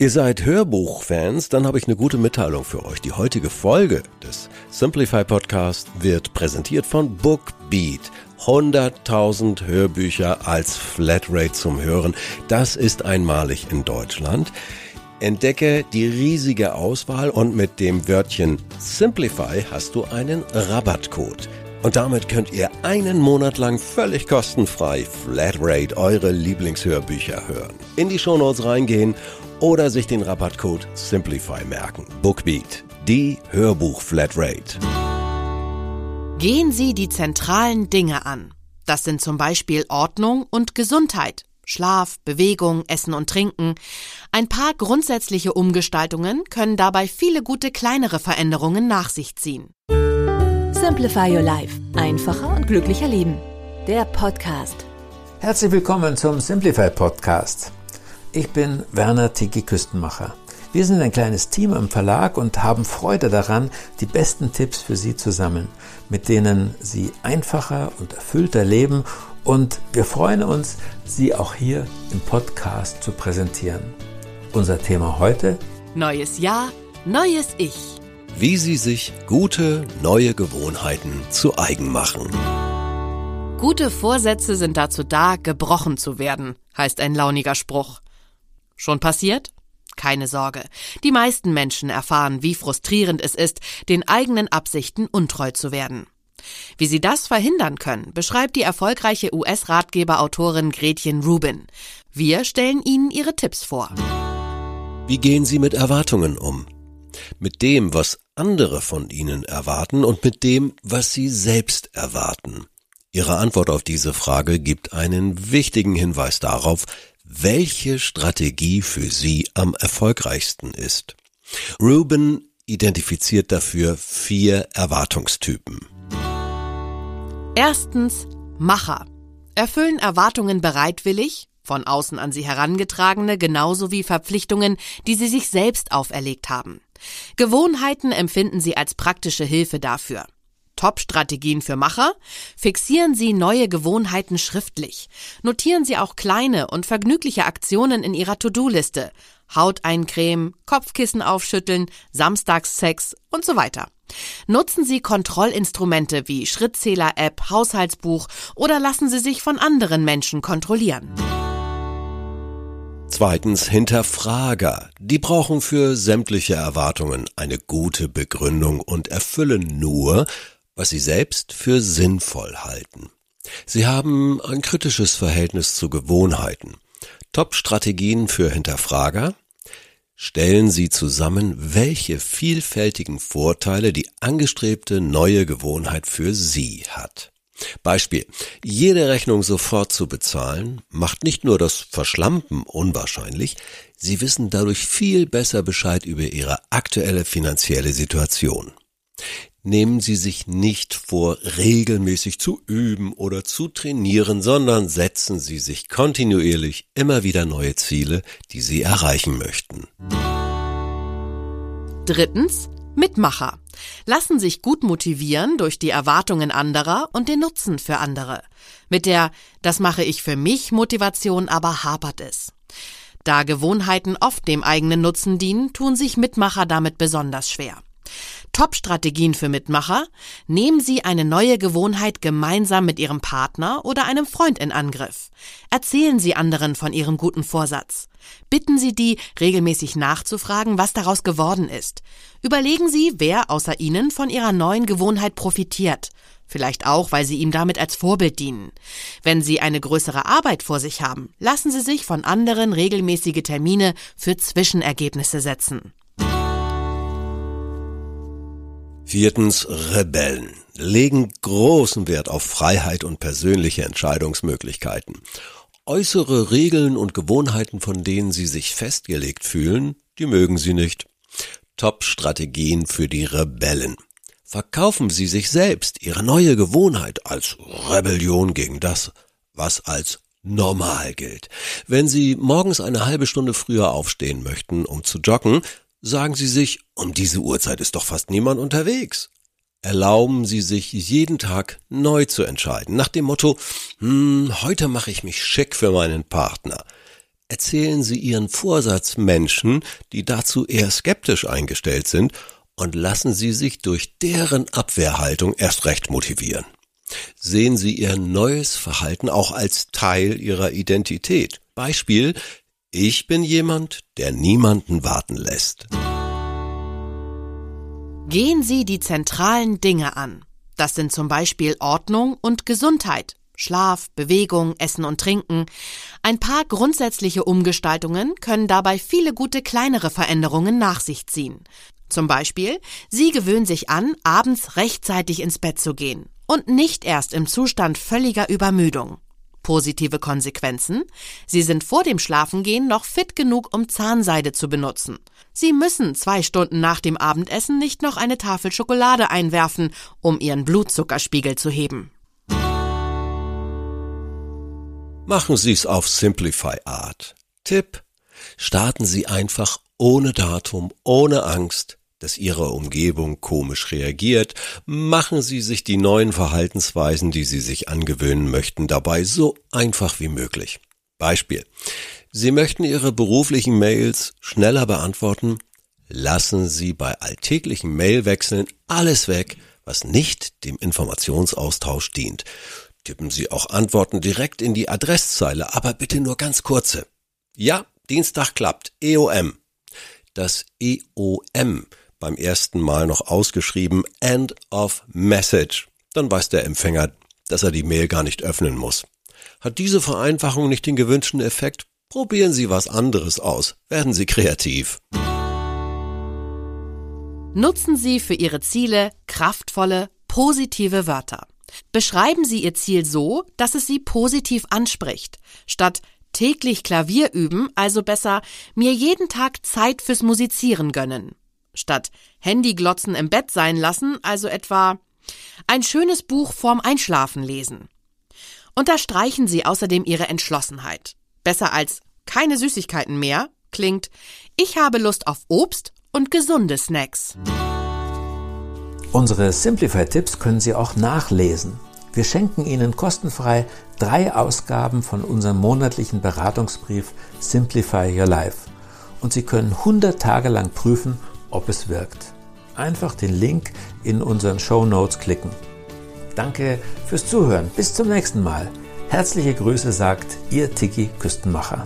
Ihr seid Hörbuchfans, dann habe ich eine gute Mitteilung für euch. Die heutige Folge des Simplify Podcast wird präsentiert von Bookbeat. 100.000 Hörbücher als Flatrate zum Hören. Das ist einmalig in Deutschland. Entdecke die riesige Auswahl und mit dem Wörtchen Simplify hast du einen Rabattcode. Und damit könnt ihr einen Monat lang völlig kostenfrei Flatrate eure Lieblingshörbücher hören. In die Shownotes reingehen oder sich den Rabattcode Simplify merken. Bookbeat, die Hörbuch-Flatrate. Gehen Sie die zentralen Dinge an. Das sind zum Beispiel Ordnung und Gesundheit, Schlaf, Bewegung, Essen und Trinken. Ein paar grundsätzliche Umgestaltungen können dabei viele gute kleinere Veränderungen nach sich ziehen. Simplify Your Life. Einfacher und glücklicher Leben. Der Podcast. Herzlich willkommen zum Simplify Podcast. Ich bin Werner Tiki Küstenmacher. Wir sind ein kleines Team am Verlag und haben Freude daran, die besten Tipps für Sie zu sammeln, mit denen Sie einfacher und erfüllter leben und wir freuen uns, Sie auch hier im Podcast zu präsentieren. Unser Thema heute? Neues Jahr, neues Ich. Wie Sie sich gute, neue Gewohnheiten zu eigen machen. Gute Vorsätze sind dazu da, gebrochen zu werden, heißt ein launiger Spruch. Schon passiert? Keine Sorge. Die meisten Menschen erfahren, wie frustrierend es ist, den eigenen Absichten untreu zu werden. Wie sie das verhindern können, beschreibt die erfolgreiche US-Ratgeberautorin Gretchen Rubin. Wir stellen Ihnen ihre Tipps vor. Wie gehen Sie mit Erwartungen um? Mit dem, was andere von Ihnen erwarten und mit dem, was Sie selbst erwarten. Ihre Antwort auf diese Frage gibt einen wichtigen Hinweis darauf, welche Strategie für Sie am erfolgreichsten ist. Ruben identifiziert dafür vier Erwartungstypen. Erstens Macher. Erfüllen Erwartungen bereitwillig, von außen an sie herangetragene, genauso wie Verpflichtungen, die sie sich selbst auferlegt haben. Gewohnheiten empfinden sie als praktische Hilfe dafür. Top-Strategien für Macher? Fixieren Sie neue Gewohnheiten schriftlich. Notieren Sie auch kleine und vergnügliche Aktionen in Ihrer To-Do-Liste. Haut eincremen, Kopfkissen aufschütteln, Samstagssex und so weiter. Nutzen Sie Kontrollinstrumente wie Schrittzähler-App, Haushaltsbuch oder lassen Sie sich von anderen Menschen kontrollieren. Zweitens Hinterfrager. Die brauchen für sämtliche Erwartungen eine gute Begründung und erfüllen nur, was sie selbst für sinnvoll halten. Sie haben ein kritisches Verhältnis zu Gewohnheiten. Top-Strategien für Hinterfrager? Stellen Sie zusammen, welche vielfältigen Vorteile die angestrebte neue Gewohnheit für Sie hat. Beispiel. Jede Rechnung sofort zu bezahlen, macht nicht nur das Verschlampen unwahrscheinlich, Sie wissen dadurch viel besser Bescheid über Ihre aktuelle finanzielle Situation nehmen Sie sich nicht vor, regelmäßig zu üben oder zu trainieren, sondern setzen Sie sich kontinuierlich immer wieder neue Ziele, die Sie erreichen möchten. Drittens, Mitmacher. Lassen sich gut motivieren durch die Erwartungen anderer und den Nutzen für andere. Mit der Das mache ich für mich Motivation aber hapert es. Da Gewohnheiten oft dem eigenen Nutzen dienen, tun sich Mitmacher damit besonders schwer. Top-Strategien für Mitmacher? Nehmen Sie eine neue Gewohnheit gemeinsam mit Ihrem Partner oder einem Freund in Angriff. Erzählen Sie anderen von Ihrem guten Vorsatz. Bitten Sie die, regelmäßig nachzufragen, was daraus geworden ist. Überlegen Sie, wer außer Ihnen von Ihrer neuen Gewohnheit profitiert. Vielleicht auch, weil Sie ihm damit als Vorbild dienen. Wenn Sie eine größere Arbeit vor sich haben, lassen Sie sich von anderen regelmäßige Termine für Zwischenergebnisse setzen. Viertens Rebellen legen großen Wert auf Freiheit und persönliche Entscheidungsmöglichkeiten. Äußere Regeln und Gewohnheiten, von denen sie sich festgelegt fühlen, die mögen sie nicht. Top-Strategien für die Rebellen. Verkaufen Sie sich selbst Ihre neue Gewohnheit als Rebellion gegen das, was als normal gilt. Wenn Sie morgens eine halbe Stunde früher aufstehen möchten, um zu joggen, sagen Sie sich, um diese Uhrzeit ist doch fast niemand unterwegs. Erlauben Sie sich jeden Tag neu zu entscheiden, nach dem Motto, hm, heute mache ich mich schick für meinen Partner. Erzählen Sie Ihren Vorsatz Menschen, die dazu eher skeptisch eingestellt sind, und lassen Sie sich durch deren Abwehrhaltung erst recht motivieren. Sehen Sie Ihr neues Verhalten auch als Teil Ihrer Identität. Beispiel, ich bin jemand, der niemanden warten lässt. Gehen Sie die zentralen Dinge an. Das sind zum Beispiel Ordnung und Gesundheit, Schlaf, Bewegung, Essen und Trinken. Ein paar grundsätzliche Umgestaltungen können dabei viele gute kleinere Veränderungen nach sich ziehen. Zum Beispiel, Sie gewöhnen sich an, abends rechtzeitig ins Bett zu gehen und nicht erst im Zustand völliger Übermüdung. Positive Konsequenzen? Sie sind vor dem Schlafengehen noch fit genug, um Zahnseide zu benutzen. Sie müssen zwei Stunden nach dem Abendessen nicht noch eine Tafel Schokolade einwerfen, um Ihren Blutzuckerspiegel zu heben. Machen Sie es auf Simplify Art. Tipp. Starten Sie einfach ohne Datum, ohne Angst dass Ihre Umgebung komisch reagiert, machen Sie sich die neuen Verhaltensweisen, die Sie sich angewöhnen möchten, dabei so einfach wie möglich. Beispiel. Sie möchten Ihre beruflichen Mails schneller beantworten? Lassen Sie bei alltäglichen Mailwechseln alles weg, was nicht dem Informationsaustausch dient. Tippen Sie auch Antworten direkt in die Adresszeile, aber bitte nur ganz kurze. Ja, Dienstag klappt. EOM. Das EOM beim ersten Mal noch ausgeschrieben End of Message. Dann weiß der Empfänger, dass er die Mail gar nicht öffnen muss. Hat diese Vereinfachung nicht den gewünschten Effekt? Probieren Sie was anderes aus. Werden Sie kreativ. Nutzen Sie für Ihre Ziele kraftvolle, positive Wörter. Beschreiben Sie Ihr Ziel so, dass es Sie positiv anspricht. Statt täglich Klavier üben, also besser mir jeden Tag Zeit fürs Musizieren gönnen statt Handyglotzen im Bett sein lassen, also etwa ein schönes Buch vorm Einschlafen lesen. Unterstreichen Sie außerdem Ihre Entschlossenheit. Besser als keine Süßigkeiten mehr klingt, ich habe Lust auf Obst und gesunde Snacks. Unsere Simplify-Tipps können Sie auch nachlesen. Wir schenken Ihnen kostenfrei drei Ausgaben von unserem monatlichen Beratungsbrief Simplify Your Life. Und Sie können 100 Tage lang prüfen, ob es wirkt. Einfach den Link in unseren Show Notes klicken. Danke fürs Zuhören. Bis zum nächsten Mal. Herzliche Grüße sagt Ihr Tiki Küstenmacher.